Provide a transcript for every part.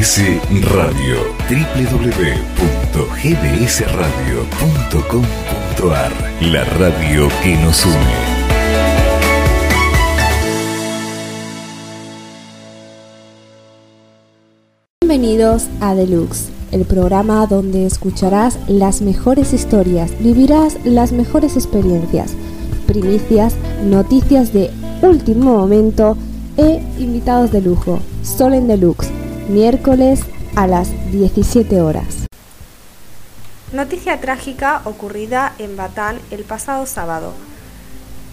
GDS Radio. www.gbsradio.com.ar La radio que nos une. Bienvenidos a Deluxe, el programa donde escucharás las mejores historias, vivirás las mejores experiencias, primicias, noticias de último momento e invitados de lujo. Sol en Deluxe, miércoles a las 17 horas. Noticia trágica ocurrida en Batán el pasado sábado.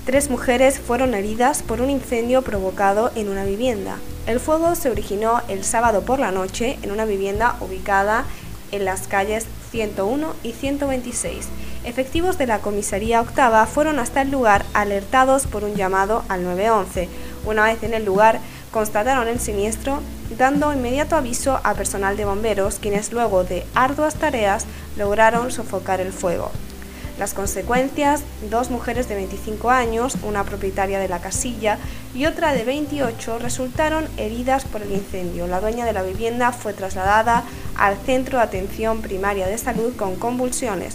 Tres mujeres fueron heridas por un incendio provocado en una vivienda. El fuego se originó el sábado por la noche en una vivienda ubicada en las calles 101 y 126. Efectivos de la comisaría octava fueron hasta el lugar alertados por un llamado al 911. Una vez en el lugar, constataron el siniestro, dando inmediato aviso a personal de bomberos, quienes luego de arduas tareas lograron sofocar el fuego. Las consecuencias, dos mujeres de 25 años, una propietaria de la casilla y otra de 28, resultaron heridas por el incendio. La dueña de la vivienda fue trasladada al centro de atención primaria de salud con convulsiones,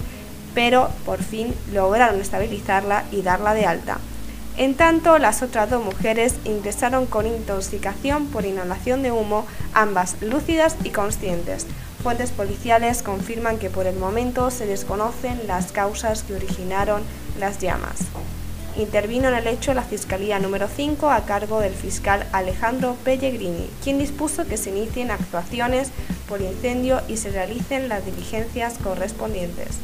pero por fin lograron estabilizarla y darla de alta. En tanto, las otras dos mujeres ingresaron con intoxicación por inhalación de humo, ambas lúcidas y conscientes. Fuentes policiales confirman que por el momento se desconocen las causas que originaron las llamas. Intervino en el hecho la Fiscalía número 5 a cargo del fiscal Alejandro Pellegrini, quien dispuso que se inicien actuaciones por incendio y se realicen las diligencias correspondientes.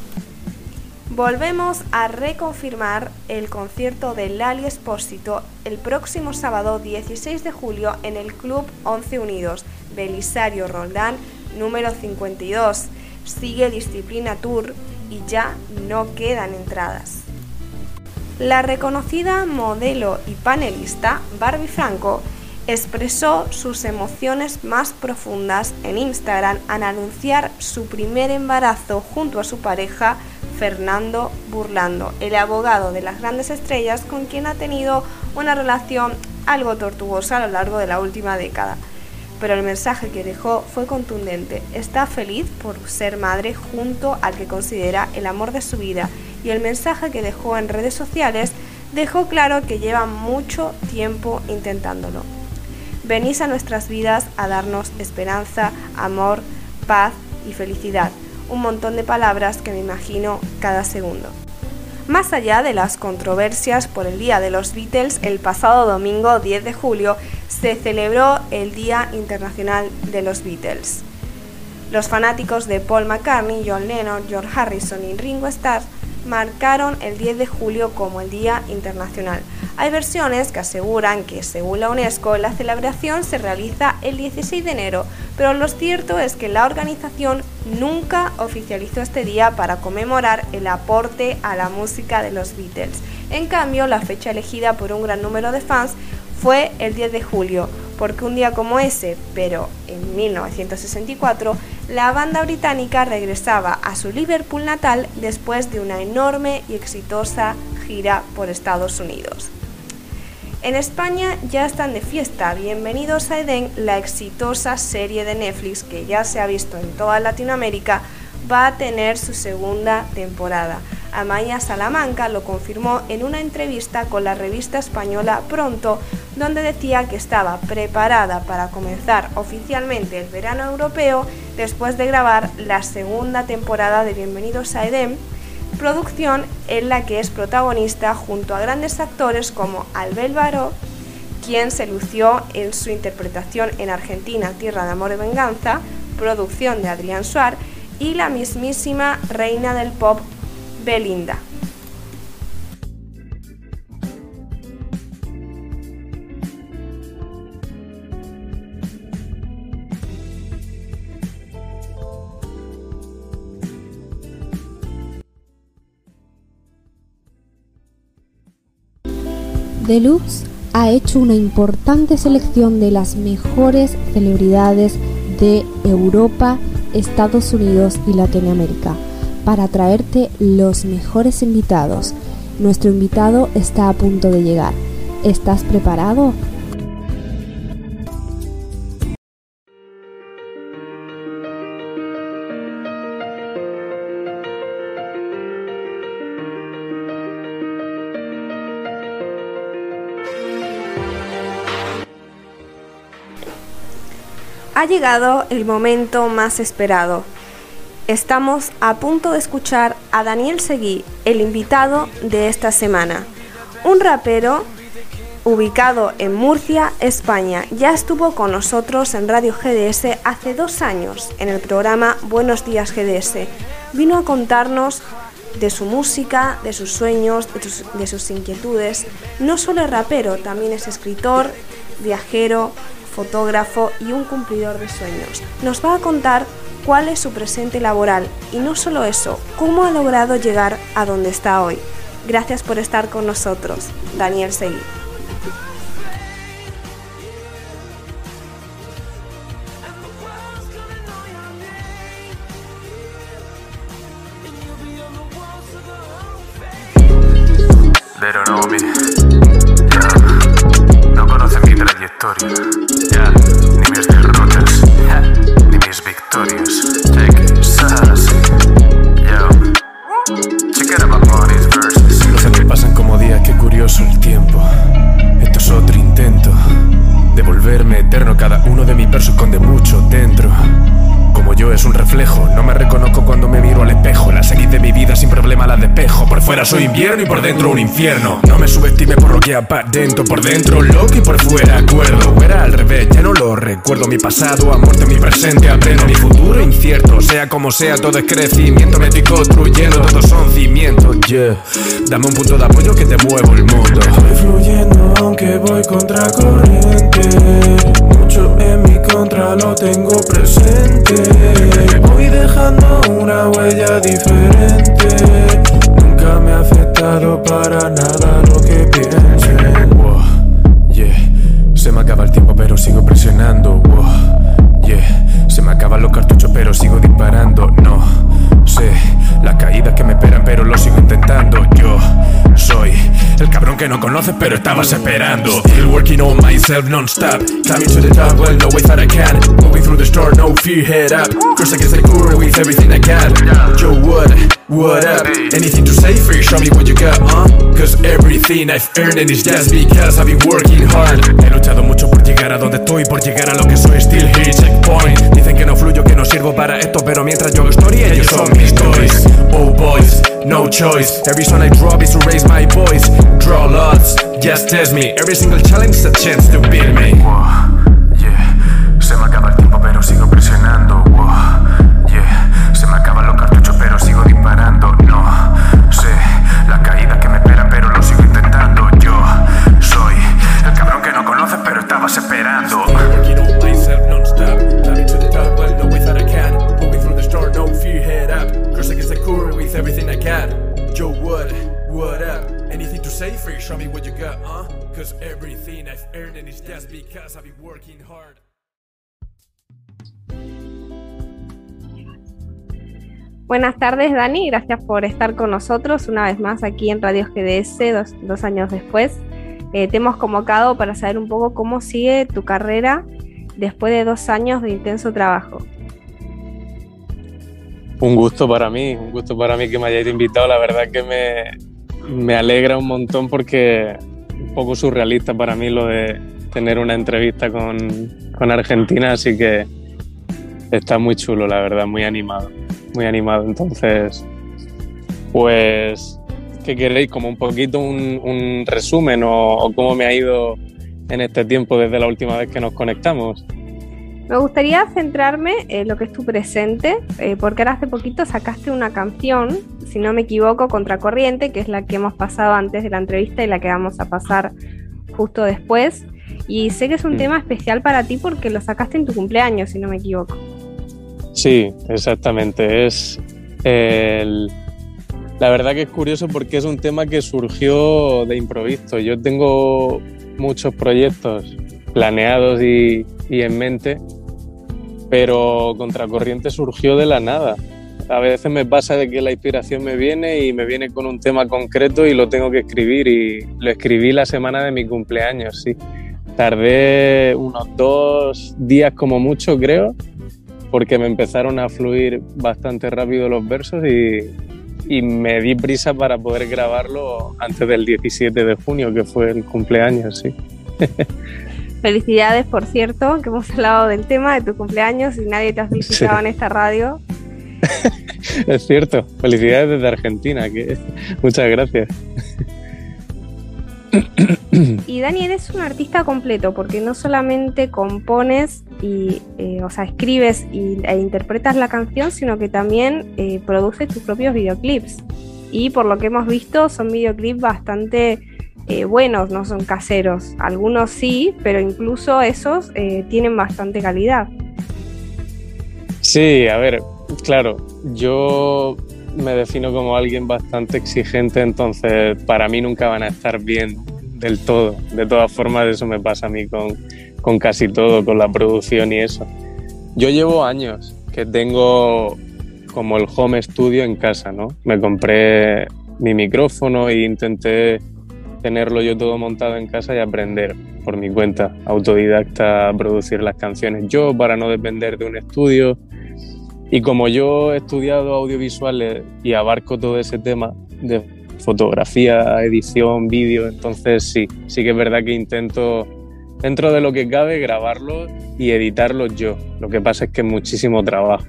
Volvemos a reconfirmar el concierto de Lali Espósito el próximo sábado 16 de julio en el Club 11 Unidos, Belisario Roldán, número 52. Sigue Disciplina Tour y ya no quedan entradas. La reconocida modelo y panelista Barbie Franco expresó sus emociones más profundas en Instagram al anunciar su primer embarazo junto a su pareja Fernando Burlando, el abogado de las grandes estrellas con quien ha tenido una relación algo tortuosa a lo largo de la última década. Pero el mensaje que dejó fue contundente. Está feliz por ser madre junto al que considera el amor de su vida y el mensaje que dejó en redes sociales dejó claro que lleva mucho tiempo intentándolo. Venís a nuestras vidas a darnos esperanza, amor, paz y felicidad un montón de palabras que me imagino cada segundo. Más allá de las controversias por el Día de los Beatles, el pasado domingo 10 de julio se celebró el Día Internacional de los Beatles. Los fanáticos de Paul McCartney, John Lennon, George Harrison y Ringo Starr marcaron el 10 de julio como el Día Internacional. Hay versiones que aseguran que, según la UNESCO, la celebración se realiza el 16 de enero, pero lo cierto es que la organización nunca oficializó este día para conmemorar el aporte a la música de los Beatles. En cambio, la fecha elegida por un gran número de fans fue el 10 de julio, porque un día como ese, pero en 1964, la banda británica regresaba a su Liverpool natal después de una enorme y exitosa gira por Estados Unidos. En España ya están de fiesta. Bienvenidos a Eden, la exitosa serie de Netflix que ya se ha visto en toda Latinoamérica, va a tener su segunda temporada. Amaya Salamanca lo confirmó en una entrevista con la revista española Pronto, donde decía que estaba preparada para comenzar oficialmente el verano europeo después de grabar la segunda temporada de Bienvenidos a Eden producción en la que es protagonista junto a grandes actores como Albel Baró, quien se lució en su interpretación en Argentina Tierra de Amor y Venganza, producción de Adrián Suar, y la mismísima reina del pop Belinda. Deluxe ha hecho una importante selección de las mejores celebridades de Europa, Estados Unidos y Latinoamérica para traerte los mejores invitados. Nuestro invitado está a punto de llegar. ¿Estás preparado? Ha llegado el momento más esperado Estamos a punto de escuchar a Daniel Seguí, el invitado de esta semana. Un rapero ubicado en Murcia, España. Ya estuvo con nosotros en Radio GDS hace dos años en el programa Buenos Días GDS. Vino a contarnos de su música, de sus sueños, de sus, de sus inquietudes. No solo es rapero, también es escritor, viajero, fotógrafo y un cumplidor de sueños. Nos va a contar cuál es su presente laboral y no solo eso, cómo ha logrado llegar a donde está hoy. Gracias por estar con nosotros, Daniel Seguí. No conocen mi trayectoria, fuera soy invierno y por dentro un infierno. No me subestime por lo que dentro, por dentro loco y por fuera acuerdo. Era al revés, ya no lo recuerdo. Mi pasado a muerte, mi presente aprendo. Mi futuro incierto, sea como sea, todo es crecimiento. Me estoy construyendo, todos son cimientos. Yeah, dame un punto de apoyo que te muevo el mundo. Voy fluyendo aunque voy contra corriente. Mucho en mi contra lo tengo presente. Voy dejando una huella diferente. Nunca me ha afectado para nada lo que piense. Wow, yeah. Se me acaba el tiempo, pero sigo presionando. Yeah. Se me acaban los cartuchos, pero sigo disparando. No sé las caídas que me esperan, pero lo sigo intentando. Yo soy el cabrón que no conoces, pero estabas esperando. Still working on myself non-stop. Climbing to the top, well, no way that I can. Moving through the storm, no fear, head up. Cruise against the current with everything I got. Yo, what? What up? Anything to say you? Show me what you got, huh? Cause everything I've earned and it's just because I've been working hard. He luchado mucho por llegar a donde estoy, por llegar a lo que soy. Still here, checkpoint. Dicen que no fluyo, que no sirvo para esto, pero mientras yo hago historia, ellos son mis toys. Oh boys, no choice. Every song I drop is to raise my voice. Draw lots, just test me. Every single challenge is a chance to beat me. Wow, yeah, se me acaba el tiempo, pero sigo presionando. Because I've been working hard. Buenas tardes, Dani. Gracias por estar con nosotros una vez más aquí en Radio GDS, dos, dos años después. Eh, te hemos convocado para saber un poco cómo sigue tu carrera después de dos años de intenso trabajo. Un gusto para mí, un gusto para mí que me hayáis invitado. La verdad que me, me alegra un montón porque es un poco surrealista para mí lo de tener una entrevista con, con Argentina, así que está muy chulo, la verdad, muy animado, muy animado. Entonces, pues, ¿qué queréis? Como un poquito un, un resumen o, cómo me ha ido en este tiempo desde la última vez que nos conectamos. Me gustaría centrarme en lo que es tu presente, eh, porque ahora hace poquito sacaste una canción, si no me equivoco, Contracorriente, que es la que hemos pasado antes de la entrevista y la que vamos a pasar justo después. Y sé que es un Mm. tema especial para ti porque lo sacaste en tu cumpleaños, si no me equivoco. Sí, exactamente. Es el- la verdad que es curioso porque es un tema que surgió de improviso. Yo tengo muchos proyectos planeados y, y en mente, pero Contracorriente surgió de la nada. A veces me pasa de que la inspiración me viene y me viene con un tema concreto y lo tengo que escribir y lo escribí la semana de mi cumpleaños, sí. Tardé unos dos días como mucho, creo, porque me empezaron a fluir bastante rápido los versos y, y me di prisa para poder grabarlo antes del 17 de junio, que fue el cumpleaños, sí. Felicidades, por cierto, que hemos hablado del tema de tu cumpleaños y nadie te ha felicitado Sí. en esta radio. Es cierto, felicidades desde Argentina, que muchas gracias. Y Dani, eres un artista completo porque no solamente compones y, eh, o sea, escribes y, e interpretas la canción, sino que también eh, produces tus propios videoclips. Y por lo que hemos visto, son videoclips bastante eh, buenos, no son caseros. Algunos sí, pero incluso esos eh, tienen bastante calidad. Sí, a ver, claro, yo me defino como alguien bastante exigente, entonces para mí nunca van a estar bien del todo. De todas formas, eso me pasa a mí con, con casi todo, con la producción y eso. Yo llevo años que tengo como el home studio en casa, ¿no? Me compré mi micrófono e intenté tenerlo yo todo montado en casa y aprender por mi cuenta, autodidacta, a producir las canciones yo para no depender de un estudio. Y como yo he estudiado audiovisuales y abarco todo ese tema de fotografía, edición, vídeo, entonces sí, sí que es verdad que intento, dentro de lo que cabe, grabarlo y editarlo yo. Lo que pasa es que es muchísimo trabajo.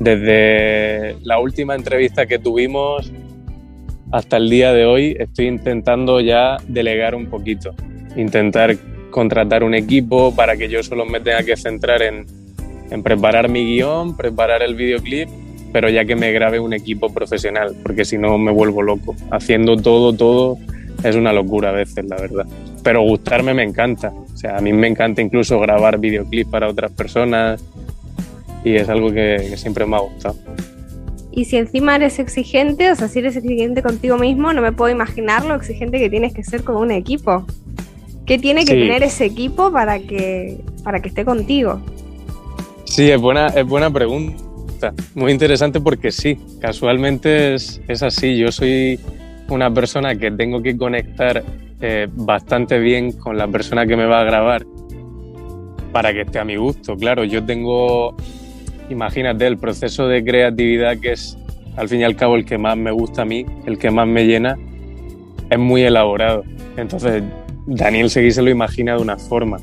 Desde la última entrevista que tuvimos hasta el día de hoy estoy intentando ya delegar un poquito, intentar contratar un equipo para que yo solo me tenga que centrar en, en preparar mi guion, preparar el videoclip, pero ya que me grabe un equipo profesional, porque si no me vuelvo loco. Haciendo todo, todo es una locura a veces, la verdad. Pero gustarme me encanta. O sea, a mí me encanta incluso grabar videoclips para otras personas y es algo que, que siempre me ha gustado. Y si encima eres exigente, o sea, si eres exigente contigo mismo, no me puedo imaginar lo exigente que tienes que ser con un equipo. ¿Qué tiene que Sí. tener ese equipo para que, para que esté contigo? Sí, es buena, es buena pregunta. Muy interesante porque sí, casualmente es, es así. Yo soy una persona que tengo que conectar eh, bastante bien con la persona que me va a grabar para que esté a mi gusto. Claro, yo tengo, imagínate, el proceso de creatividad que es al fin y al cabo el que más me gusta a mí, el que más me llena, es muy elaborado. Entonces, Daniel Seguí se lo imagina de una forma.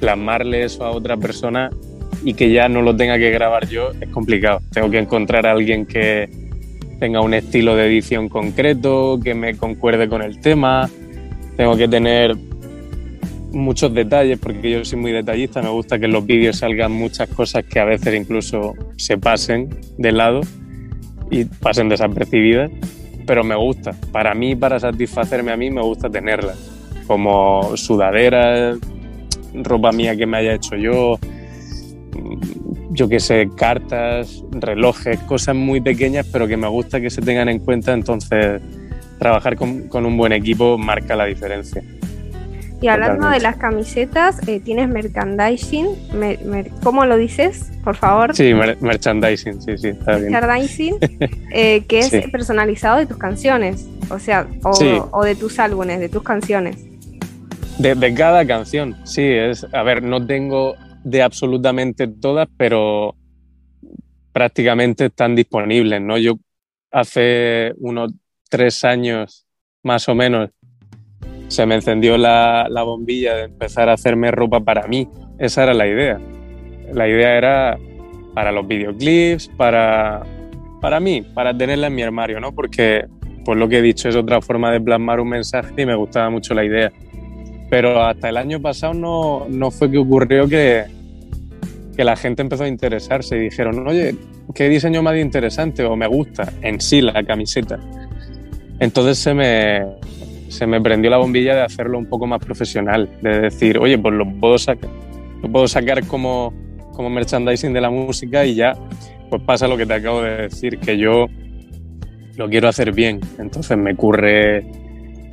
Plasmarle eso a otra persona y que ya no lo tenga que grabar yo es complicado. Tengo que encontrar a alguien que tenga un estilo de edición concreto, que me concuerde con el tema. Tengo que tener muchos detalles porque yo soy muy detallista. Me gusta que en los vídeos salgan muchas cosas que a veces incluso se pasen de lado y pasen desapercibidas. Pero me gusta. Para mí, para satisfacerme a mí, me gusta tenerlas. Como sudaderas, ropa mía que me haya hecho yo, yo qué sé, cartas, relojes, cosas muy pequeñas, pero que me gusta que se tengan en cuenta. Entonces, trabajar con, con un buen equipo marca la diferencia. Y hablando Totalmente. de las camisetas, eh, tienes merchandising. Mer- mer- ¿Cómo lo dices? Por favor. Sí, mer- merchandising, sí, sí, está bien. Merchandising, eh, que es Sí. personalizado de tus canciones. O sea, o, Sí. o de tus álbumes, de tus canciones. De, de cada canción, sí, es. A ver, no tengo de absolutamente todas, pero prácticamente están disponibles, ¿no? Yo hace unos tres años, más o menos, se me encendió la, la bombilla de empezar a hacerme ropa para mí. Esa era la idea. La idea era para los videoclips, para, para mí, para tenerla en mi armario, ¿no? Porque, pues lo que he dicho, es otra forma de plasmar un mensaje y me gustaba mucho la idea pero hasta el año pasado no, no fue que ocurrió que, que la gente empezó a interesarse y dijeron, oye, ¿qué diseño más interesante? O me gusta en sí la camiseta. Entonces se me, se me prendió la bombilla de hacerlo un poco más profesional, de decir, oye, pues lo puedo sacar, lo puedo sacar como, como merchandising de la música y ya, pues pasa lo que te acabo de decir, que yo lo quiero hacer bien. Entonces me ocurre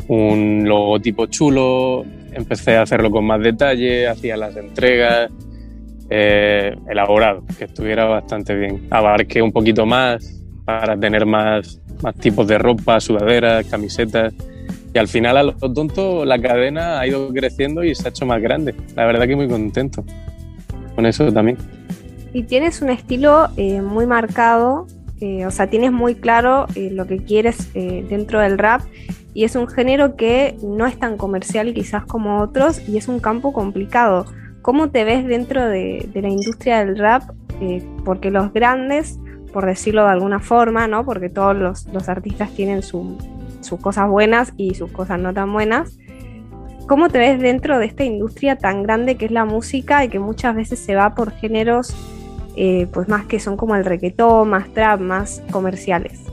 un logotipo chulo, empecé a hacerlo con más detalle, hacía las entregas, eh, elaborado, que estuviera bastante bien. Abarqué un poquito más para tener más, más tipos de ropa, sudaderas, camisetas. Y al final, a lo tonto, la cadena ha ido creciendo y se ha hecho más grande. La verdad que muy contento con eso también. Y tienes un estilo eh, muy marcado, eh, o sea, tienes muy claro eh, lo que quieres eh, dentro del rap y es un género que no es tan comercial quizás como otros y es un campo complicado. ¿Cómo te ves dentro de, la industria del rap? Eh, porque los grandes, por decirlo de alguna forma, ¿no? porque todos los, artistas tienen sus cosas buenas y sus cosas no tan buenas, ¿cómo te ves dentro de esta industria tan grande que es la música y que muchas veces se va por géneros eh, pues más que son como el reggaetón, más trap, más comerciales?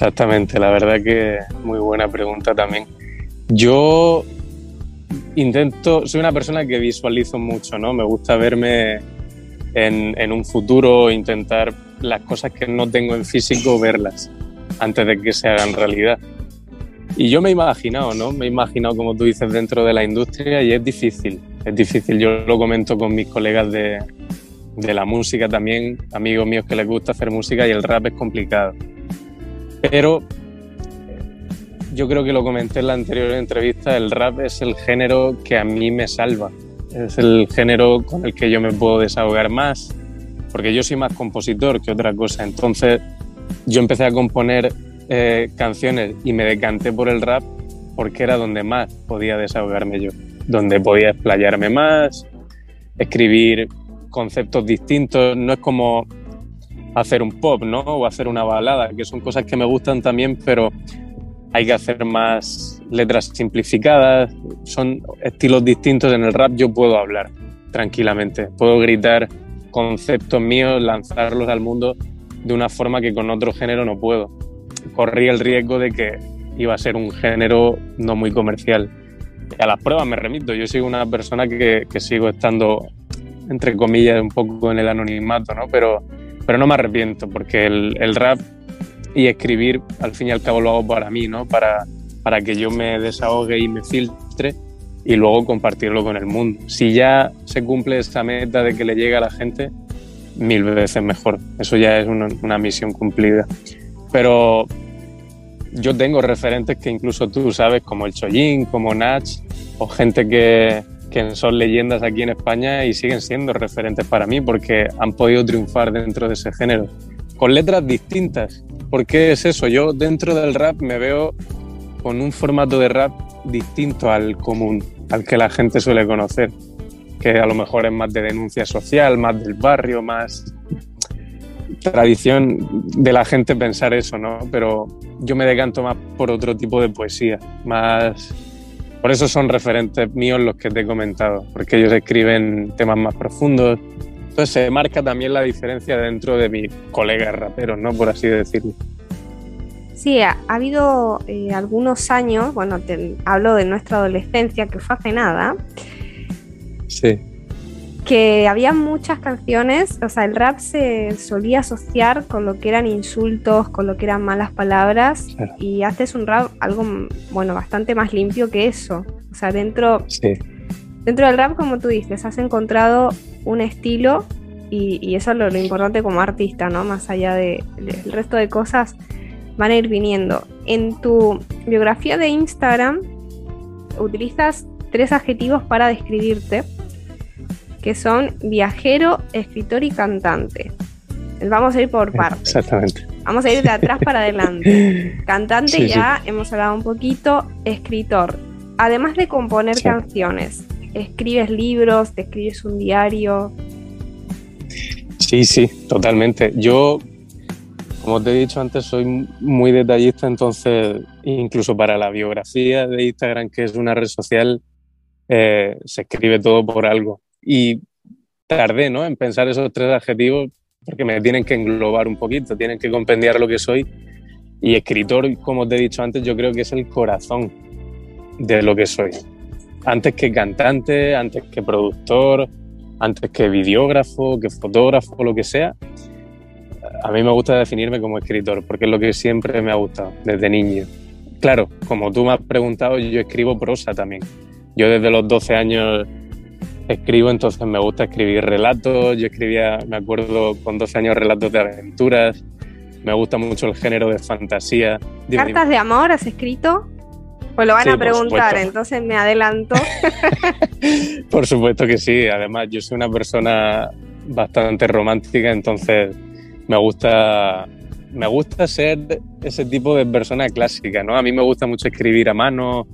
Exactamente, la verdad que muy buena pregunta también. Yo intento, soy una persona que visualizo mucho, ¿no? Me gusta verme en, un futuro, intentar las cosas que no tengo en físico, verlas antes de que se hagan realidad. Y yo me he imaginado, ¿no? Me he imaginado, como tú dices, dentro de la industria y es difícil, es difícil. Yo lo comento con mis colegas de, de la música también, amigos míos que les gusta hacer música y el rap es complicado. Pero yo creo que lo comenté en la anterior entrevista, el rap es el género que a mí me salva. Es el género con el que yo me puedo desahogar más, porque yo soy más compositor que otra cosa. Entonces yo empecé a componer eh, canciones y me decanté por el rap porque era donde más podía desahogarme yo, donde podía explayarme más, escribir conceptos distintos. No es como hacer un pop, ¿no? O hacer una balada, que son cosas que me gustan también, pero hay que hacer más letras simplificadas, son estilos distintos. En el rap yo puedo hablar tranquilamente, puedo gritar conceptos míos, lanzarlos al mundo de una forma que con otro género no puedo. Corrí el riesgo de que iba a ser un género no muy comercial. A las pruebas me remito, yo soy una persona que, que sigo estando, entre comillas, un poco en el anonimato, ¿no? Pero pero no me arrepiento porque el, rap y escribir al fin y al cabo lo hago para mí, ¿no? Para, para que yo me desahogue y me filtre y luego compartirlo con el mundo. Si ya se cumple esa meta de que le llegue a la gente, mil veces mejor. Eso ya es una, una misión cumplida. Pero yo tengo referentes que incluso tú sabes, como el Chollín, como Nach, o gente que, que son leyendas aquí en España y siguen siendo referentes para mí porque han podido triunfar dentro de ese género, con letras distintas. ¿Por qué es eso? Yo dentro del rap me veo con un formato de rap distinto al común, al que la gente suele conocer, que a lo mejor es más de denuncia social, más del barrio, más tradición de la gente pensar eso, ¿no? Pero yo me decanto más por otro tipo de poesía, más por eso son referentes míos los que te he comentado, porque ellos escriben temas más profundos. Entonces se marca también la diferencia dentro de mis colegas raperos, ¿no? Por así decirlo. Sí, ha, habido eh, algunos años, bueno, te hablo de nuestra adolescencia, que fue hace nada. Sí que había muchas canciones, o sea, el rap se solía asociar con lo que eran insultos, con lo que eran malas palabras, y haces un rap algo, bueno, bastante más limpio que eso. O sea, dentro, dentro del rap, como tú dices, has encontrado un estilo y, eso es lo, importante como artista, ¿no? Más allá del de, resto de cosas, van a ir viniendo. En tu biografía de Instagram utilizas tres adjetivos para describirte que son viajero, escritor y cantante. Vamos a ir por partes. Exactamente. Vamos a ir de atrás para adelante. Cantante ya hemos hablado un poquito, escritor. Además de componer canciones, ¿escribes libros, te escribes un diario? Sí, sí, totalmente. Yo, como te he dicho antes, soy muy detallista, entonces incluso para la biografía de Instagram, que es una red social, eh, se escribe todo por algo y tardé ¿no? en pensar esos tres adjetivos porque me tienen que englobar un poquito, tienen que compendiar lo que soy. Y escritor, como te he dicho antes, yo creo que es el corazón de lo que soy. Antes que cantante, antes que productor, antes que videógrafo, que fotógrafo, lo que sea. A mí me gusta definirme como escritor, porque es lo que siempre me ha gustado desde niño. Claro, como tú me has preguntado, yo escribo prosa también. Yo desde los 12 años escribo, entonces me gusta escribir relatos. Yo escribía, me acuerdo, con 12 años relatos de aventuras. Me gusta mucho el género de fantasía. ¿Cartas de amor has escrito? Pues lo van a preguntar, entonces me adelanto. por supuesto que sí. Además, yo soy una persona bastante romántica, entonces me gusta me gusta ser ese tipo de persona clásica, ¿no? A mí me gusta mucho escribir a mano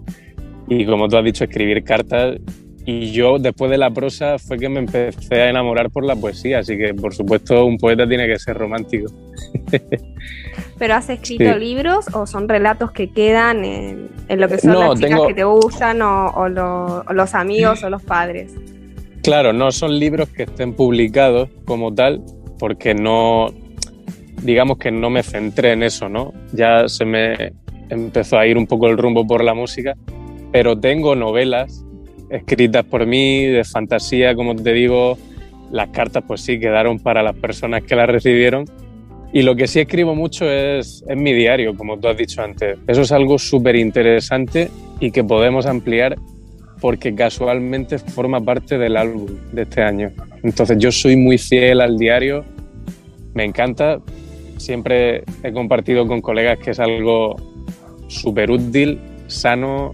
y como tú has dicho, escribir cartas. Y yo después de la prosa fue que me empecé a enamorar por la poesía, así que por supuesto un poeta tiene que ser romántico. ¿Pero has escrito libros o son relatos que quedan en, lo que son las chicas que te gustan o, los amigos o los padres? Claro, no son libros que estén publicados como tal, porque no, digamos que no me centré en eso, ¿no? Ya se me empezó a ir un poco el rumbo por la música, pero tengo novelas escritas por mí de fantasía, como te digo, las cartas pues sí quedaron para las personas que las recibieron. Y lo que sí escribo mucho es, es mi diario, como tú has dicho antes. Eso es algo súper interesante y que podemos ampliar porque casualmente forma parte del álbum de este año. Entonces yo soy muy fiel al diario, me encanta, siempre he compartido con colegas que es algo súper útil, sano,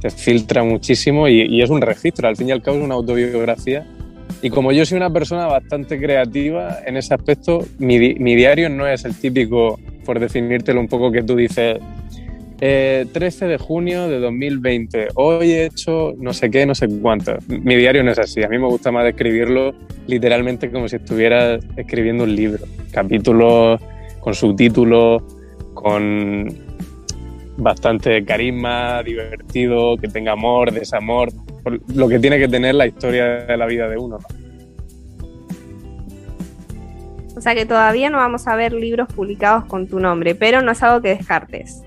te filtra muchísimo y, es un registro, al fin y al cabo es una autobiografía. Y como yo soy una persona bastante creativa en ese aspecto, mi, mi diario no es el típico, por definírtelo un poco, que tú dices, 13 eh, de junio de 2020. Hoy he hecho no sé qué, no sé cuánto. Mi diario no es así. A mí me gusta más escribirlo literalmente como si estuviera escribiendo un libro. Capítulos con subtítulos, con bastante carisma, divertido, que tenga amor, desamor, lo que tiene que tener la historia de la vida de uno. O sea que todavía no vamos a ver libros publicados con tu nombre, pero no es algo que descartes.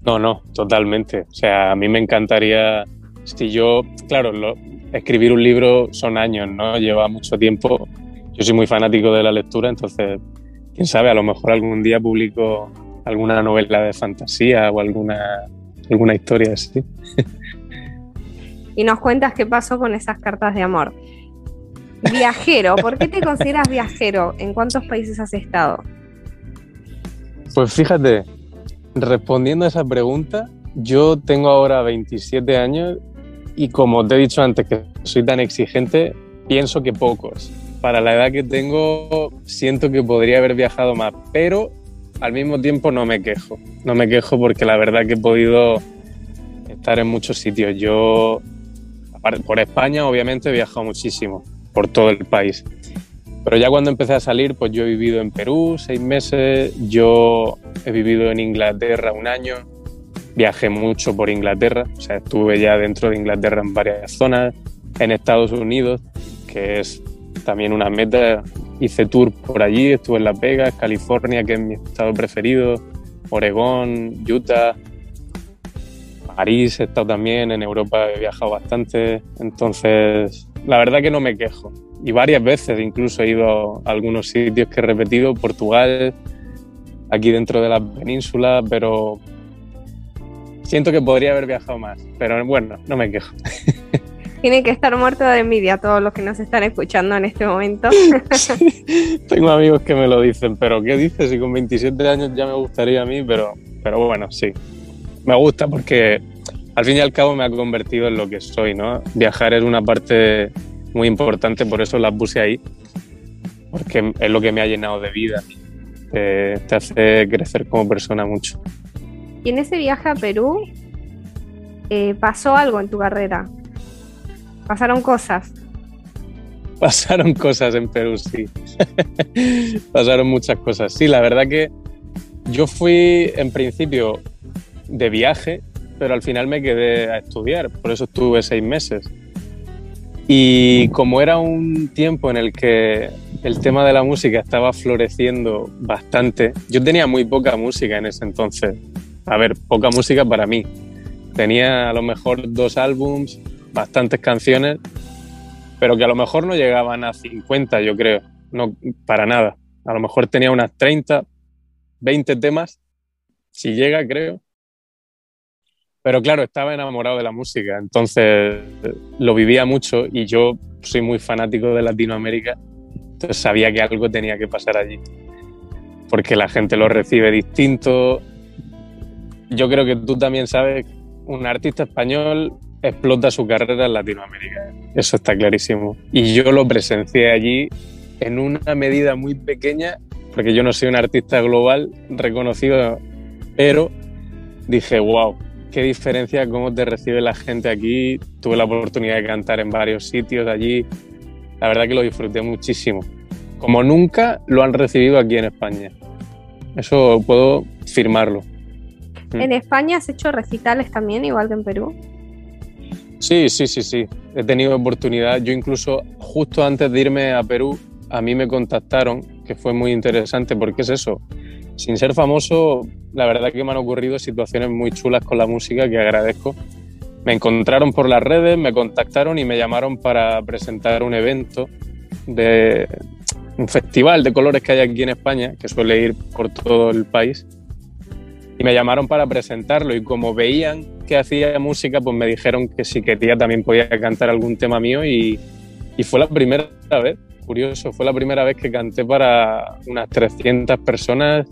No, no, totalmente. O sea, a mí me encantaría, si yo, claro, escribir un libro son años, ¿no? Lleva mucho tiempo. Yo soy muy fanático de la lectura, entonces, quién sabe, a lo mejor algún día publico alguna novela de fantasía o alguna, alguna historia así. y nos cuentas qué pasó con esas cartas de amor. Viajero, ¿por qué te consideras viajero? ¿En cuántos países has estado? Pues fíjate, respondiendo a esa pregunta, yo tengo ahora 27 años y como te he dicho antes que soy tan exigente, pienso que pocos. Para la edad que tengo, siento que podría haber viajado más, pero al mismo tiempo no me quejo. No me quejo porque la verdad que he podido estar en muchos sitios. Yo, por España, obviamente, he viajado muchísimo, por todo el país. Pero ya cuando empecé a salir, pues yo he vivido en Perú seis meses, yo he vivido en Inglaterra un año, viajé mucho por Inglaterra, o sea, estuve ya dentro de Inglaterra en varias zonas, en Estados Unidos, que es también una meta, hice tour por allí, estuve en Las Vegas, California, que es mi estado preferido, Oregón, Utah, París, he estado también, en Europa he viajado bastante, entonces la verdad que no me quejo y varias veces incluso he ido a algunos sitios que he repetido, Portugal, aquí dentro de la península, pero siento que podría haber viajado más, pero bueno, no me quejo. Tiene que estar muerto de envidia todos los que nos están escuchando en este momento. Tengo amigos que me lo dicen, pero ¿qué dices? Si con 27 años ya me gustaría a mí, pero, pero bueno, sí. Me gusta porque al fin y al cabo me ha convertido en lo que soy, ¿no? Viajar es una parte muy importante, por eso las puse ahí, porque es lo que me ha llenado de vida, te, hace crecer como persona mucho. Y en ese viaje a Perú, eh, ¿pasó algo en tu carrera? ¿Pasaron cosas? Pasaron cosas en Perú, sí. Pasaron muchas cosas. Sí, la verdad que yo fui en principio de viaje, pero al final me quedé a estudiar, por eso estuve seis meses. Y como era un tiempo en el que el tema de la música estaba floreciendo bastante, yo tenía muy poca música en ese entonces. A ver, poca música para mí. Tenía a lo mejor dos álbums, bastantes canciones, pero que a lo mejor no llegaban a 50, yo creo. No, para nada. A lo mejor tenía unas 30, 20 temas, si llega, creo. Pero claro, estaba enamorado de la música, entonces lo vivía mucho y yo soy muy fanático de Latinoamérica, entonces sabía que algo tenía que pasar allí, porque la gente lo recibe distinto. Yo creo que tú también sabes, un artista español explota su carrera en Latinoamérica, eso está clarísimo. Y yo lo presencié allí en una medida muy pequeña, porque yo no soy un artista global reconocido, pero dije, wow, qué diferencia cómo te recibe la gente aquí. Tuve la oportunidad de cantar en varios sitios allí. La verdad que lo disfruté muchísimo. Como nunca lo han recibido aquí en España. Eso puedo firmarlo. ¿En España has hecho recitales también, igual que en Perú? Sí, sí, sí, sí. He tenido oportunidad. Yo incluso justo antes de irme a Perú, a mí me contactaron, que fue muy interesante, porque es eso. Sin ser famoso, la verdad que me han ocurrido situaciones muy chulas con la música que agradezco. Me encontraron por las redes, me contactaron y me llamaron para presentar un evento de un festival de colores que hay aquí en España, que suele ir por todo el país y me llamaron para presentarlo y como veían que hacía música, pues me dijeron que si quería también podía cantar algún tema mío y, y, fue la primera vez, curioso, fue la primera vez que canté para unas 300 personas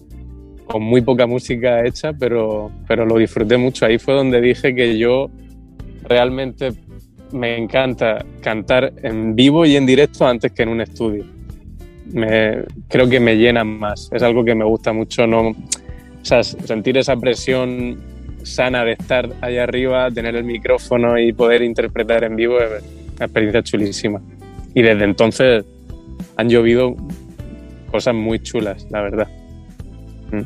con muy poca música hecha, pero, pero lo disfruté mucho. Ahí fue donde dije que yo realmente me encanta cantar en vivo y en directo antes que en un estudio. Me, creo que me llena más, es algo que me gusta mucho, no o sea, sentir esa presión sana de estar ahí arriba, tener el micrófono y poder interpretar en vivo es una experiencia chulísima. Y desde entonces han llovido cosas muy chulas, la verdad. Mm.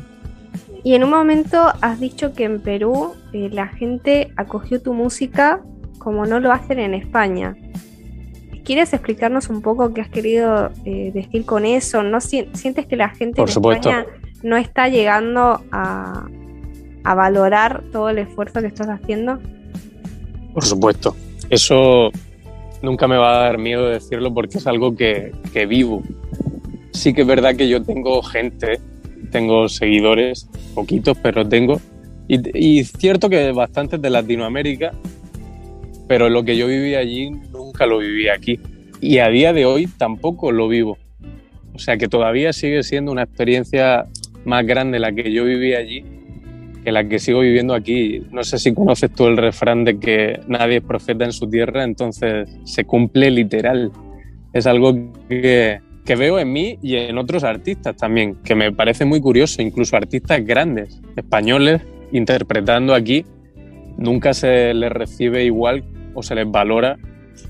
Y en un momento has dicho que en Perú eh, la gente acogió tu música como no lo hacen en España. ¿Quieres explicarnos un poco qué has querido eh, decir con eso? ¿No sientes que la gente Por en supuesto. España no está llegando a, valorar todo el esfuerzo que estás haciendo? Por supuesto. Eso nunca me va a dar miedo decirlo porque es algo que, vivo. Sí que es verdad que yo tengo gente, tengo seguidores, poquitos, pero tengo. Y, y cierto que bastantes de Latinoamérica, pero lo que yo viví allí nunca lo viví aquí. Y a día de hoy tampoco lo vivo. O sea que todavía sigue siendo una experiencia más grande la que yo viví allí que la que sigo viviendo aquí. No sé si conoces tú el refrán de que nadie es profeta en su tierra, entonces se cumple literal. Es algo que, que veo en mí y en otros artistas también, que me parece muy curioso, incluso artistas grandes, españoles, interpretando aquí, nunca se les recibe igual o se les valora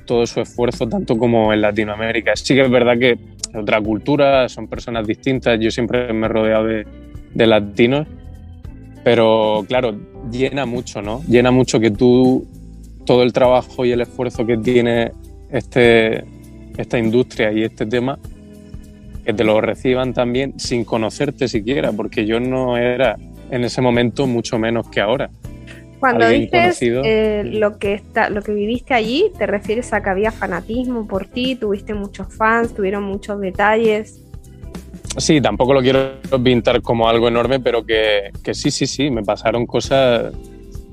todo su esfuerzo, tanto como en Latinoamérica. Sí que es verdad que otra cultura, son personas distintas, yo siempre me he rodeado de, de latinos, pero claro, llena mucho, ¿no? Llena mucho que tú, todo el trabajo y el esfuerzo que tiene este, esta industria y este tema, que te lo reciban también sin conocerte siquiera, porque yo no era en ese momento mucho menos que ahora. Cuando dices eh, lo, que está, lo que viviste allí, ¿te refieres a que había fanatismo por ti? ¿Tuviste muchos fans? ¿Tuvieron muchos detalles? Sí, tampoco lo quiero pintar como algo enorme, pero que, que sí, sí, sí, me pasaron cosas,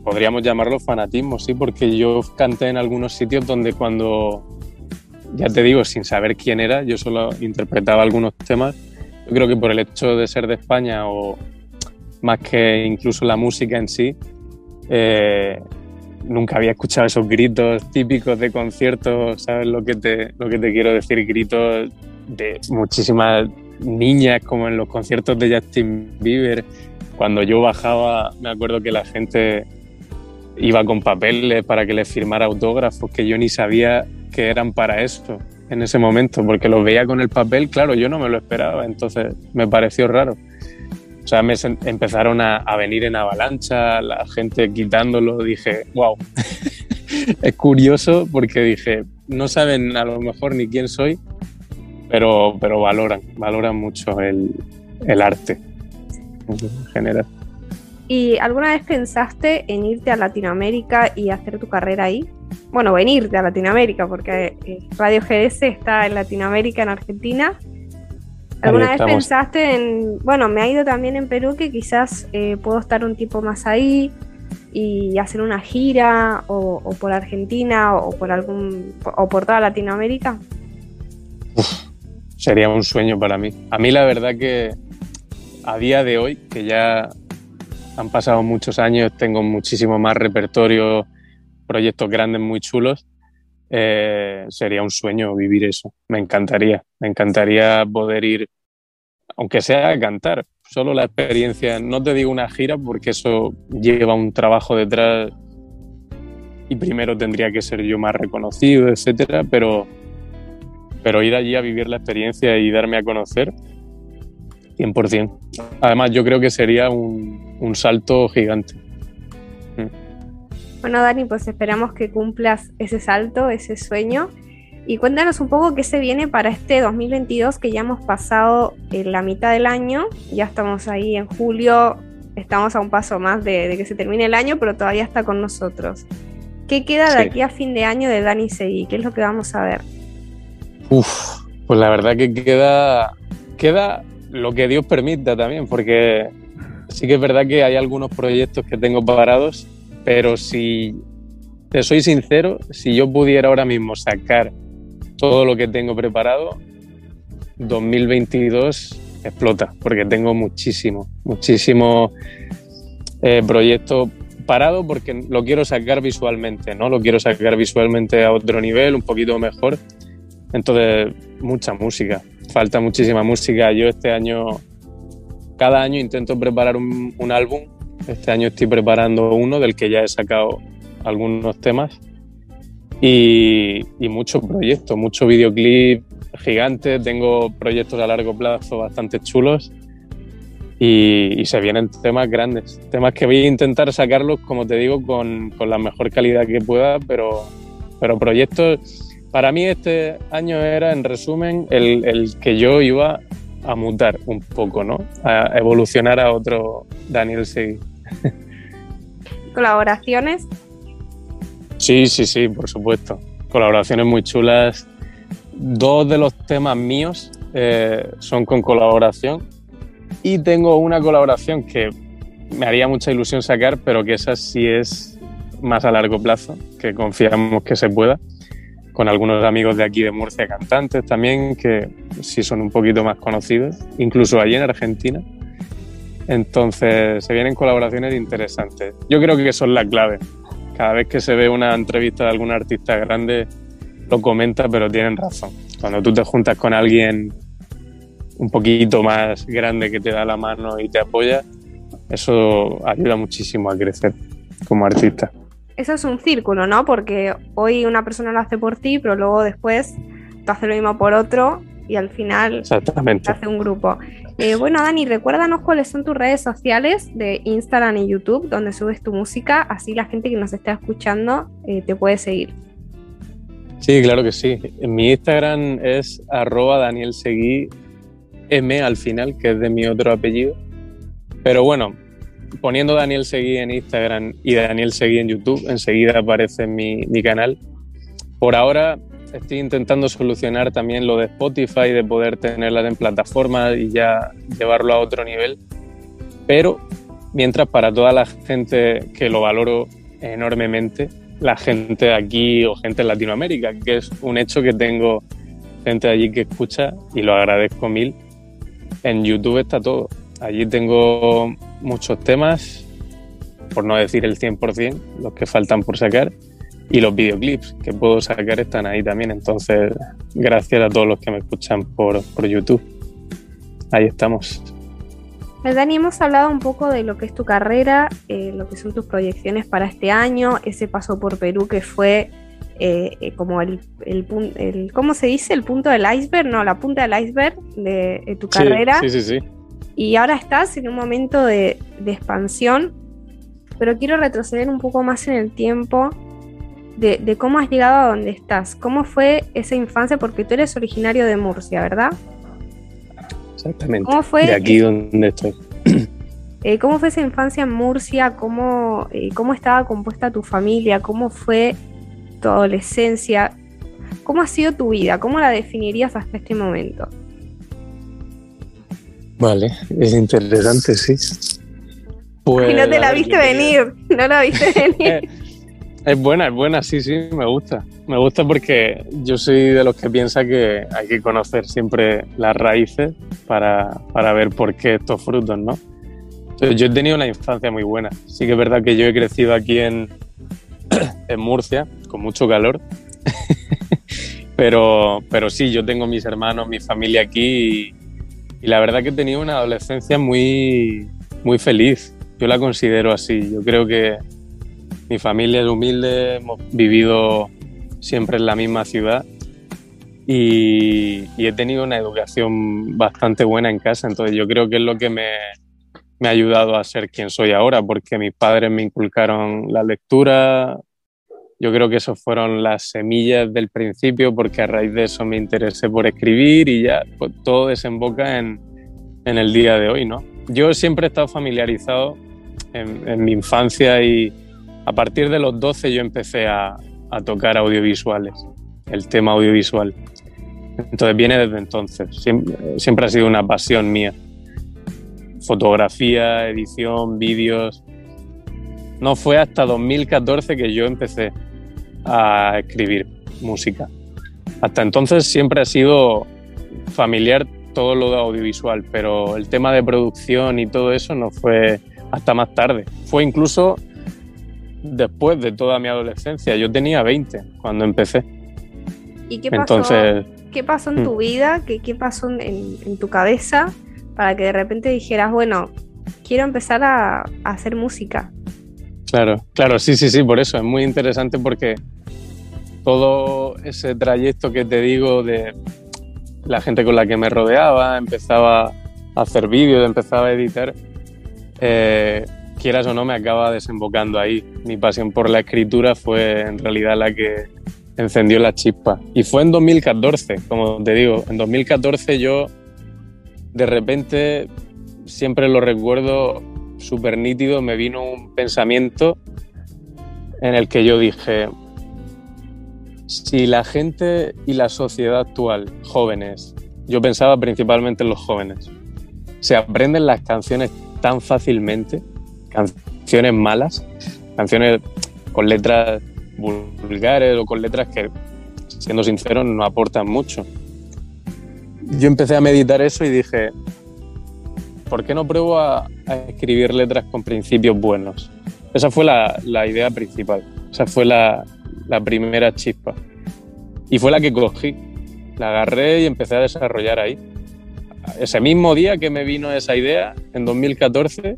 podríamos llamarlo fanatismo, sí, porque yo canté en algunos sitios donde cuando, ya te digo, sin saber quién era, yo solo interpretaba algunos temas. Yo creo que por el hecho de ser de España o más que incluso la música en sí, eh, nunca había escuchado esos gritos típicos de conciertos, ¿sabes lo que te, lo que te quiero decir? Gritos de muchísimas niñas, como en los conciertos de Justin Bieber. Cuando yo bajaba, me acuerdo que la gente iba con papeles para que les firmara autógrafos, que yo ni sabía que eran para esto en ese momento, porque los veía con el papel, claro, yo no me lo esperaba, entonces me pareció raro. O sea, me empezaron a, venir en avalancha, la gente quitándolo. Dije, wow. es curioso porque dije, no saben a lo mejor ni quién soy, pero, pero valoran, valoran mucho el, el arte en general. ¿Y alguna vez pensaste en irte a Latinoamérica y hacer tu carrera ahí? Bueno, venirte a Latinoamérica, porque eh, Radio GDS está en Latinoamérica, en Argentina, ¿Alguna vez pensaste en, bueno, me ha ido también en Perú que quizás eh, puedo estar un tiempo más ahí y hacer una gira o, por Argentina o por algún o por toda Latinoamérica? sería un sueño para mí. A mí la verdad que a día de hoy, que ya han pasado muchos años, tengo muchísimo más repertorio, proyectos grandes muy chulos. Eh, sería un sueño vivir eso. Me encantaría, me encantaría poder ir aunque sea cantar, solo la experiencia, no te digo una gira porque eso lleva un trabajo detrás y primero tendría que ser yo más reconocido, etcétera, pero, pero ir allí a vivir la experiencia y darme a conocer, 100%. Además, yo creo que sería un, un salto gigante. Bueno, Dani, pues esperamos que cumplas ese salto, ese sueño. Y cuéntanos un poco qué se viene para este 2022 que ya hemos pasado en la mitad del año, ya estamos ahí en julio, estamos a un paso más de, que se termine el año, pero todavía está con nosotros. ¿Qué queda de aquí a fin de año de Dani Seguí? ¿Qué es lo que vamos a ver? Uf, pues la verdad que queda, queda lo que Dios permita también, porque sí que es verdad que hay algunos proyectos que tengo parados, pero si te soy sincero, si yo pudiera ahora mismo sacar todo lo que tengo preparado, 2022 explota, porque tengo muchísimo, muchísimo eh, proyectos parado porque lo quiero sacar visualmente, ¿no? Lo quiero sacar visualmente a otro nivel, un poquito mejor. Entonces, mucha música, falta muchísima música. Yo este año, cada año intento preparar un álbum. Este año estoy preparando uno del que ya he sacado algunos temas y, y muchos proyectos, muchos videoclips gigantes. Tengo proyectos a largo plazo bastante chulos y, y, se vienen temas grandes, temas que voy a intentar sacarlos, como te digo, con, con la mejor calidad que pueda, pero, pero proyectos. Para mí este año era, en resumen, el, el que yo iba a mutar un poco, ¿no? A evolucionar a otro Daniel Segui. ¿Colaboraciones? Sí, sí, sí, por supuesto. Colaboraciones muy chulas. Dos de los temas míos eh, son con colaboración y tengo una colaboración que me haría mucha ilusión sacar, pero que esa sí es más a largo plazo, que confiamos que se pueda, con algunos amigos de aquí de Murcia, cantantes también, que sí son un poquito más conocidos, incluso allí en Argentina. Entonces se vienen colaboraciones interesantes. Yo creo que son la clave. Cada vez que se ve una entrevista de algún artista grande, lo comenta, pero tienen razón. Cuando tú te juntas con alguien un poquito más grande que te da la mano y te apoya, eso ayuda muchísimo a crecer como artista. Eso es un círculo, ¿no? Porque hoy una persona lo hace por ti, pero luego después tú haces lo mismo por otro y al final Exactamente. hace un grupo. Eh, bueno, Dani, recuérdanos cuáles son tus redes sociales de Instagram y YouTube, donde subes tu música, así la gente que nos está escuchando eh, te puede seguir. Sí, claro que sí. Mi Instagram es arroba Daniel M al final, que es de mi otro apellido. Pero bueno, poniendo Daniel Seguí en Instagram y Daniel Seguí en YouTube, enseguida aparece mi, mi canal. Por ahora estoy intentando solucionar también lo de Spotify, de poder tenerla en plataformas y ya llevarlo a otro nivel. Pero mientras para toda la gente que lo valoro enormemente, la gente aquí o gente en Latinoamérica, que es un hecho que tengo gente allí que escucha y lo agradezco mil. En YouTube está todo. Allí tengo muchos temas, por no decir el 100%, los que faltan por sacar y los videoclips que puedo sacar están ahí también. Entonces, gracias a todos los que me escuchan por, por YouTube. Ahí estamos. Pues, Dani, hemos hablado un poco de lo que es tu carrera, eh, lo que son tus proyecciones para este año, ese paso por Perú que fue eh, como el, el, el, ¿cómo se dice? El punto del iceberg, no, la punta del iceberg de, de tu carrera. Sí, sí, sí, sí. Y ahora estás en un momento de, de expansión, pero quiero retroceder un poco más en el tiempo de, de, cómo has llegado a donde estás. ¿Cómo fue esa infancia? Porque tú eres originario de Murcia, ¿verdad? Exactamente. ¿Cómo fue de aquí donde estoy. Eh, ¿Cómo fue esa infancia en Murcia? ¿Cómo, eh, ¿Cómo estaba compuesta tu familia? ¿Cómo fue tu adolescencia? ¿Cómo ha sido tu vida? ¿Cómo la definirías hasta este momento? Vale, es interesante, sí. Pues, y no te la viste venir, no la viste venir. Es buena, es buena, sí, sí, me gusta. Me gusta porque yo soy de los que piensa que hay que conocer siempre las raíces para, para ver por qué estos frutos, ¿no? Entonces, yo he tenido una infancia muy buena. Sí que es verdad que yo he crecido aquí en, en Murcia, con mucho calor. pero, pero sí, yo tengo mis hermanos, mi familia aquí y, la verdad que he tenido una adolescencia muy, muy feliz. Yo la considero así. Yo creo que mi familia es humilde, hemos vivido siempre en la misma ciudad y, he tenido una educación bastante buena en casa, entonces yo creo que es lo que me, ha ayudado a ser quien soy ahora, porque mis padres me inculcaron la lectura, yo creo que esas fueron las semillas del principio, porque a raíz de eso me interesé por escribir y ya pues, todo desemboca en, en, el día de hoy, ¿no? Yo siempre he estado familiarizado en, en mi infancia y a partir de los 12 yo empecé a, tocar audiovisuales, el tema audiovisual. Entonces viene desde entonces, siempre, ha sido una pasión mía. Fotografía, edición, vídeos. No fue hasta 2014 que yo empecé a escribir música. Hasta entonces siempre ha sido familiar todo lo de audiovisual, pero el tema de producción y todo eso no fue hasta más tarde. Fue incluso después de toda mi adolescencia. Yo tenía 20 cuando empecé. ¿Y qué pasó, Entonces, ¿qué pasó en tu mm. vida? ¿Qué, qué pasó en, tu cabeza para que de repente dijeras, bueno, quiero empezar a, a, hacer música? Claro, claro, sí, sí, sí, por eso es muy interesante porque todo ese trayecto que te digo de la gente con la que me rodeaba, empezaba a hacer vídeos, empezaba a editar, eh, quieras o no, me acaba desembocando ahí. Mi pasión por la escritura fue en realidad la que encendió la chispa. Y fue en 2014, como te digo, en 2014 yo de repente, siempre lo recuerdo súper nítido, me vino un pensamiento en el que yo dije, si la gente y la sociedad actual, jóvenes, yo pensaba principalmente en los jóvenes, se aprenden las canciones tan fácilmente, canciones malas, canciones con letras vulgares o con letras que, siendo sincero, no aportan mucho. Yo empecé a meditar eso y dije, ¿por qué no pruebo a, escribir letras con principios buenos? Esa fue la, la idea principal, esa fue la, la primera chispa. Y fue la que cogí, la agarré y empecé a desarrollar ahí. Ese mismo día que me vino esa idea, en 2014,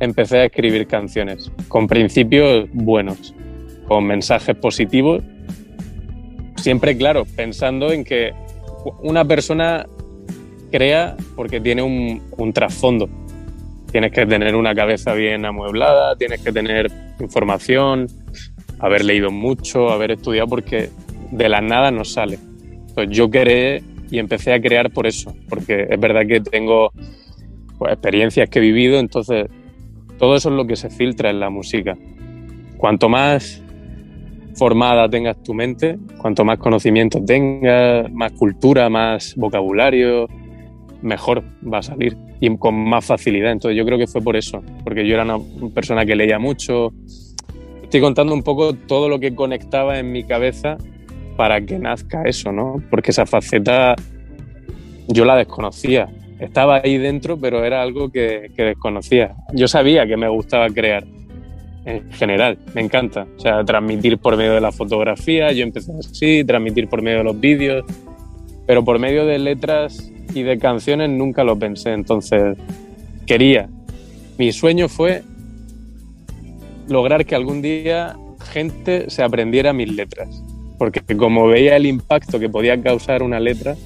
empecé a escribir canciones con principios buenos, con mensajes positivos, siempre claro, pensando en que una persona crea porque tiene un, trasfondo. Tienes que tener una cabeza bien amueblada, tienes que tener información, haber leído mucho, haber estudiado, porque de la nada no sale. Pues yo creé y empecé a crear por eso, porque es verdad que tengo pues, experiencias que he vivido, entonces todo eso es lo que se filtra en la música. Cuanto más formada tengas tu mente, cuanto más conocimiento tengas, más cultura, más vocabulario, mejor va a salir y con más facilidad. Entonces yo creo que fue por eso, porque yo era una persona que leía mucho. Estoy contando un poco todo lo que conectaba en mi cabeza para que nazca eso, ¿no? Porque esa faceta yo la desconocía estaba ahí dentro, pero era algo que, desconocía. Yo sabía que me gustaba crear, en general, me encanta. O sea, transmitir por medio de la fotografía, yo empecé así, transmitir por medio de los vídeos, pero por medio de letras y de canciones nunca lo pensé. Entonces, quería. Mi sueño fue lograr que algún día gente se aprendiera mis letras. Porque como veía el impacto que podía causar una letra,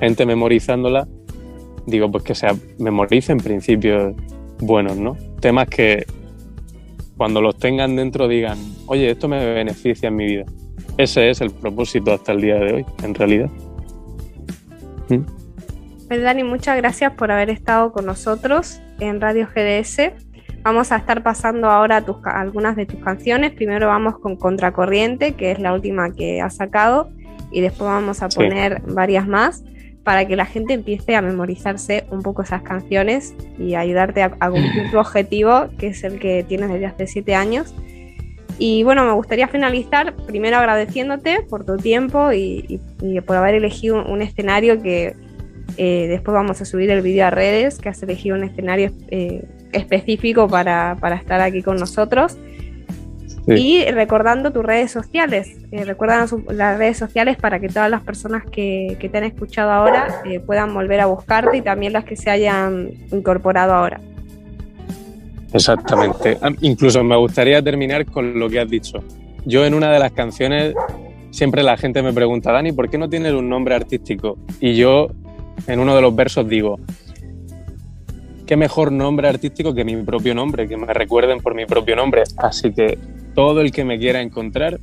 gente memorizándola, digo, pues que se memoricen principios buenos, ¿no? Temas que cuando los tengan dentro digan, oye, esto me beneficia en mi vida. Ese es el propósito hasta el día de hoy, en realidad. ¿Mm? Pues Dani, muchas gracias por haber estado con nosotros en Radio GDS. Vamos a estar pasando ahora tus, algunas de tus canciones. Primero vamos con Contracorriente, que es la última que has sacado, y después vamos a poner varias más para que la gente empiece a memorizarse un poco esas canciones y ayudarte a, cumplir tu objetivo, que es el que tienes desde hace siete años. Y bueno, me gustaría finalizar primero agradeciéndote por tu tiempo y, por haber elegido un, escenario que eh, después vamos a subir el vídeo a redes, que has elegido un escenario eh, específico para, para, estar aquí con nosotros. Y recordando tus redes sociales, eh, recuérdanos las redes sociales para que todas las personas que, te han escuchado ahora eh, puedan volver a buscarte y también las que se hayan incorporado ahora. Exactamente. Ah, incluso me gustaría terminar con lo que has dicho. Yo en una de las canciones siempre la gente me pregunta, Dani, ¿por qué no tienes un nombre artístico? Y yo en uno de los versos digo, qué mejor nombre artístico que mi propio nombre, que me recuerden por mi propio nombre. Así que todo el que me quiera encontrar,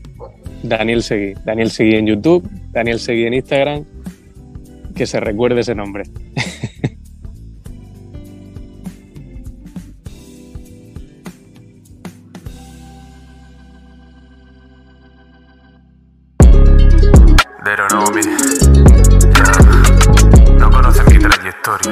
Daniel Seguí. Daniel Seguí en YouTube, Daniel Seguí en Instagram, que se recuerde ese nombre. No conocen mi trayectoria,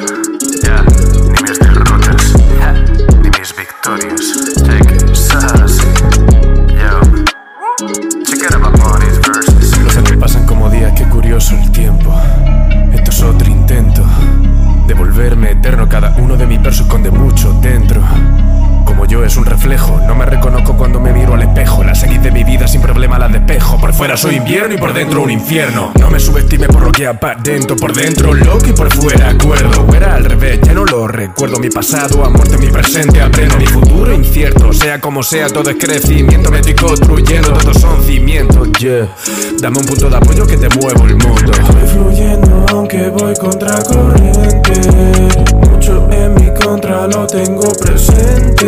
Fuera soy invierno y por dentro un infierno. No me subestime por lo que aparento. Por dentro loco y por fuera acuerdo. Era al revés, ya no lo recuerdo. Mi pasado a muerte, mi presente aprendo. Mi futuro incierto, sea como sea, todo es crecimiento. Me estoy construyendo, todos son cimientos. Yeah, dame un punto de apoyo que te muevo el mundo. Estoy fluyendo aunque voy contra corriente. Mucho en mi contra lo tengo presente.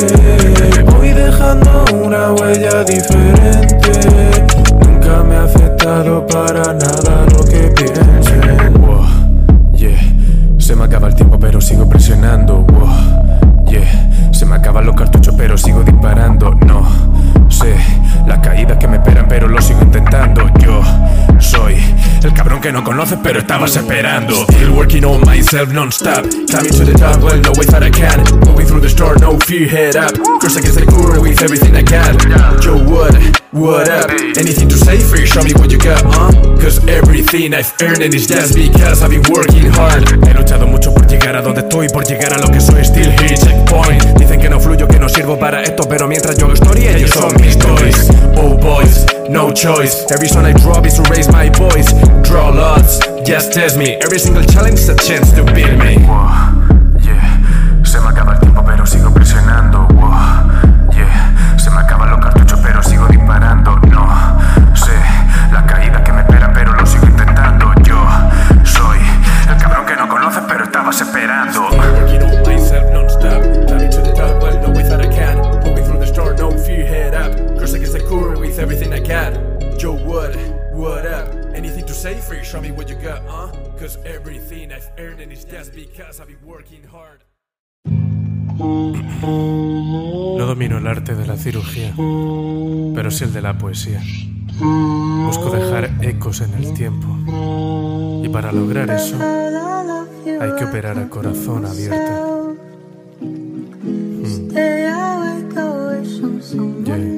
Voy dejando una huella diferente. Nunca me ha afectado para nada lo que piense. yeah. Se me acaba el tiempo, pero sigo presionando. yeah. Se me acaban los cartuchos, pero sigo disparando. No sé las caídas que me esperan, pero lo sigo intentando. Yo soy el cabrón que no conoces, pero estabas esperando. Still working on myself non-stop. Climbing to the top, well, no way that I can. Moving through the storm, no fear, head up. Cross against the current with everything I got. Yo, what? What up? Anything to say you? Show me what you got, huh? Cause everything I've earned and it's just because I've been working hard. He luchado mucho por llegar a donde estoy, por llegar a lo que soy. Still here, checkpoint. Dicen que no fluyo, que no sirvo para esto, pero mientras yo hago ellos son mis toys. No choice. Every song I drop is to raise my voice. Draw lots, yes test me. Every single challenge is a chance to beat me. yeah. Se me acaba el tiempo, pero sigo presionando. yeah. No domino el arte de la cirugía, pero sí el de la poesía. Busco dejar ecos en el tiempo. Y para lograr eso, hay que operar a corazón abierto. Mm.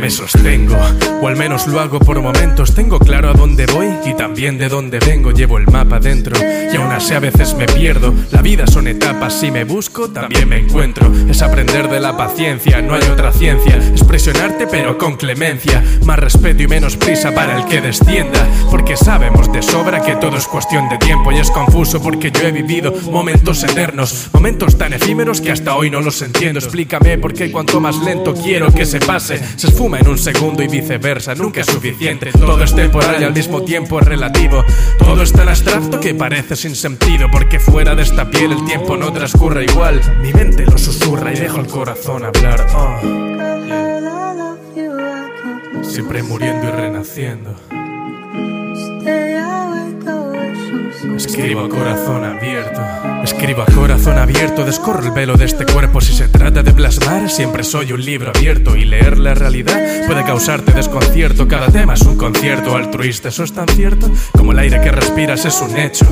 Me sostengo, o al menos lo hago por momentos. Tengo claro a dónde voy y también de dónde vengo. Llevo el mapa dentro y aún así a veces me pierdo. La vida son etapas, si me busco también me encuentro. Es aprender de la paciencia, no hay otra ciencia. Es presionarte pero con clemencia. Más respeto y menos prisa para el que descienda. Porque sabemos de sobra que todo es cuestión de tiempo y es confuso porque yo he vivido momentos eternos. Momentos tan efímeros que hasta hoy no los entiendo. Explícame por qué cuanto más lento quiero que se pase, se esfuma en un segundo y viceversa, nunca es suficiente. Todo es temporal y al mismo tiempo es relativo. Todo es tan abstracto que parece sin sentido, porque fuera de esta piel el tiempo no transcurre igual. Mi mente lo susurra y dejo el corazón hablar. Oh. Siempre muriendo y renaciendo. Escribo a corazón abierto. Escribo a corazón abierto, descorro el velo de este cuerpo. Si se trata de plasmar, siempre soy un libro abierto. Y leer la realidad puede causarte desconcierto. Cada tema es un concierto altruista, eso es tan cierto como el aire que respiras es un hecho.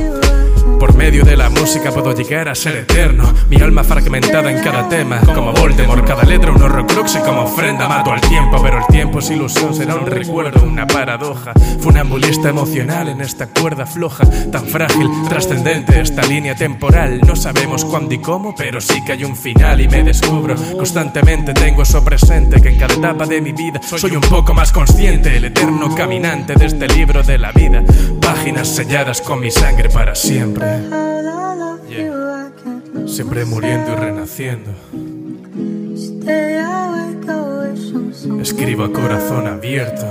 Por medio de la música puedo llegar a ser eterno. Mi alma fragmentada en cada tema, como Voldemort, cada letra un horrocrux y como ofrenda mato al tiempo. Pero el tiempo es ilusión, será un recuerdo, una paradoja. Funambulista emocional en esta cuerda floja, tan frágil, trascendente esta línea temporal. No sabemos cuándo y cómo, pero sí que hay un final y me descubro. Constantemente tengo eso presente, que en cada etapa de mi vida soy un poco más consciente. El eterno caminante de este libro de la vida. Páginas selladas con mi sangre para siempre. Yeah. Siempre muriendo y renaciendo. Escribo a corazón abierto.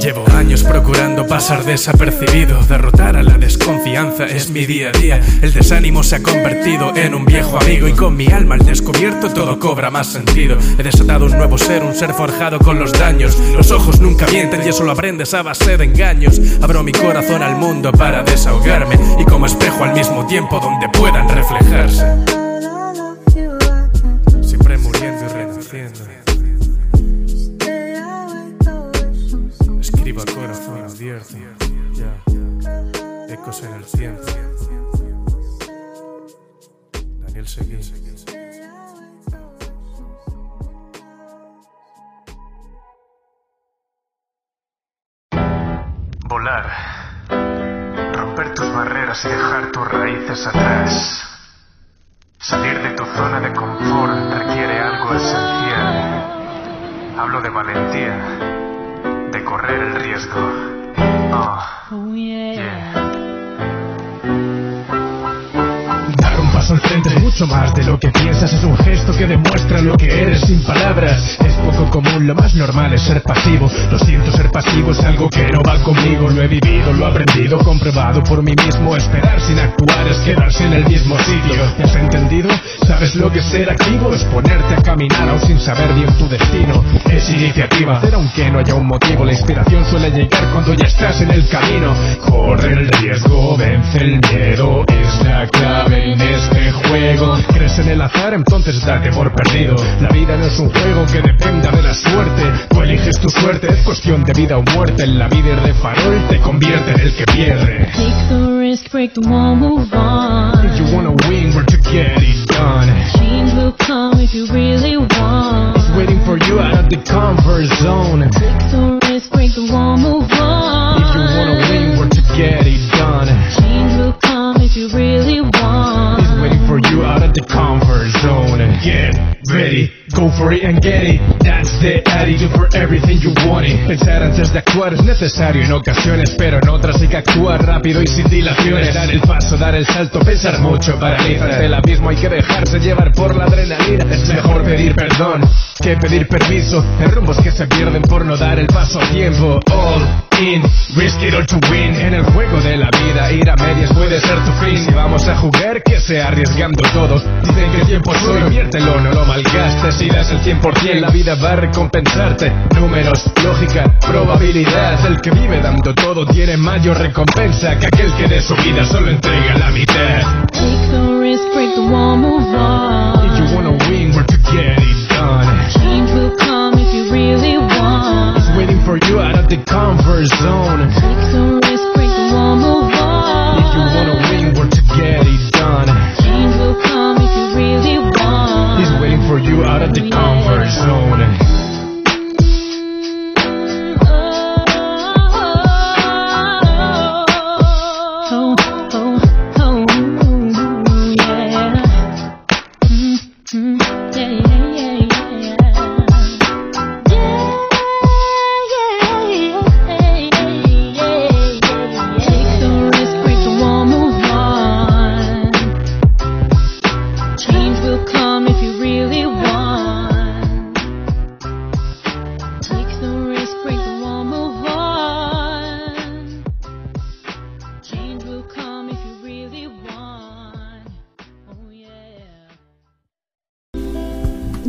Llevo años procurando pasar desapercibido. Derrotar a la desconfianza es mi día a día. El desánimo se ha convertido en un viejo amigo y con mi alma al descubierto todo cobra más sentido. He desatado un nuevo ser, un ser forjado con los daños. Los ojos nunca mienten y eso lo aprendes a base de engaños. Abro mi corazón al mundo para desahogarme y como espejo al mismo tiempo donde puedan reflejarse. Siempre muriendo y renaciendo. Ya. Ecos en el tiempo. Daniel Seguí. Volar. Romper tus barreras y dejar tus raíces atrás. Salir de tu zona de confort requiere algo esencial. Hablo de valentía, de correr el riesgo. Oh, yeah. Frente, mucho más de lo que piensas, es un gesto que demuestra lo que eres sin palabras. Es poco común, lo más normal es ser pasivo. Lo siento, ser pasivo es algo que no va conmigo. Lo he vivido, lo he aprendido, comprobado por mí mismo. Esperar sin actuar es quedarse en el mismo sitio. ¿Me has entendido? ¿Sabes lo que es ser activo? Es ponerte a caminar aún sin saber bien tu destino. Es iniciativa, hacer aunque no haya un motivo. La inspiración suele llegar cuando ya estás en el camino. Corre el riesgo, vence el miedo. Es la clave en juego. ¿Crees en el azar? Entonces date por perdido. La vida no es un juego que dependa de la suerte. Tú eliges tu suerte, es cuestión de vida o muerte. En la vida de farol te convierte en el que pierde. Take the risk, break the wall, move on. If you wanna win, we're to get it done. Change will come if you really want. It's waiting for you out of the comfort zone. Take the risk, break the wall, move on. Get ready, go for it and get it. That's the attitude for everything you want it. Pensar antes de actuar es necesario en ocasiones, pero en otras hay que actuar rápido y sin dilaciones. Dar el paso, dar el salto, pensar mucho paraliza. Del abismo hay que dejarse llevar por la adrenalina. Es mejor pedir perdón que pedir permiso. En rumbos que se pierden por no dar el paso a tiempo. All in, risk it all to win. En el juego de la vida, ir a medias puede ser tu fin. Si vamos a jugar, que sea arriesgando todo. Dicen que el tiempo es oro, inviértelo, no lo malgastes. Si das el 100%, la vida va a recompensarte. Números, lógica, probabilidad. El que vive dando todo tiene mayor recompensa que aquel que de su vida solo entrega la mitad. Take the risk, break the wall, move If on. you wanna win, we're to get it done. Change will come if you really want. It's waiting for you out of the comfort zone. Take the risk, break the wall, move If you wanna on. win, we're to get it done. Change will come if you really want. He's waiting for you out of the comfort zone.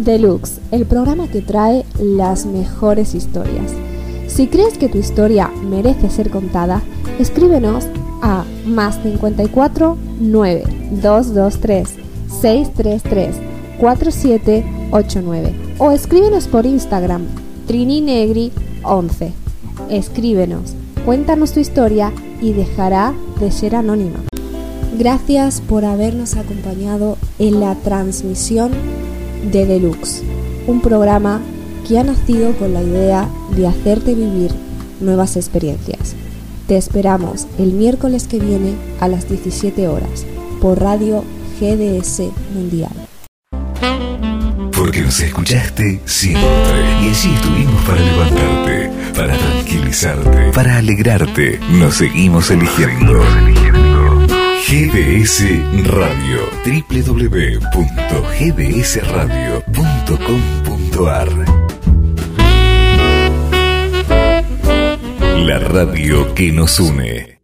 Deluxe, el programa que trae las mejores historias. Si crees que tu historia merece ser contada, escríbenos a más 54 9 223 633 4789 o escríbenos por Instagram trininegri11. Escríbenos, cuéntanos tu historia y dejará de ser anónima. Gracias por habernos acompañado en la transmisión de Deluxe, un programa que ha nacido con la idea de hacerte vivir nuevas experiencias. Te esperamos el miércoles que viene a las 17 horas por Radio GDS Mundial. Porque nos escuchaste siempre. Y allí estuvimos para levantarte, para tranquilizarte, para alegrarte. Nos seguimos eligiendo. GDS Radio. www.gdsradio.com.ar La radio que nos une.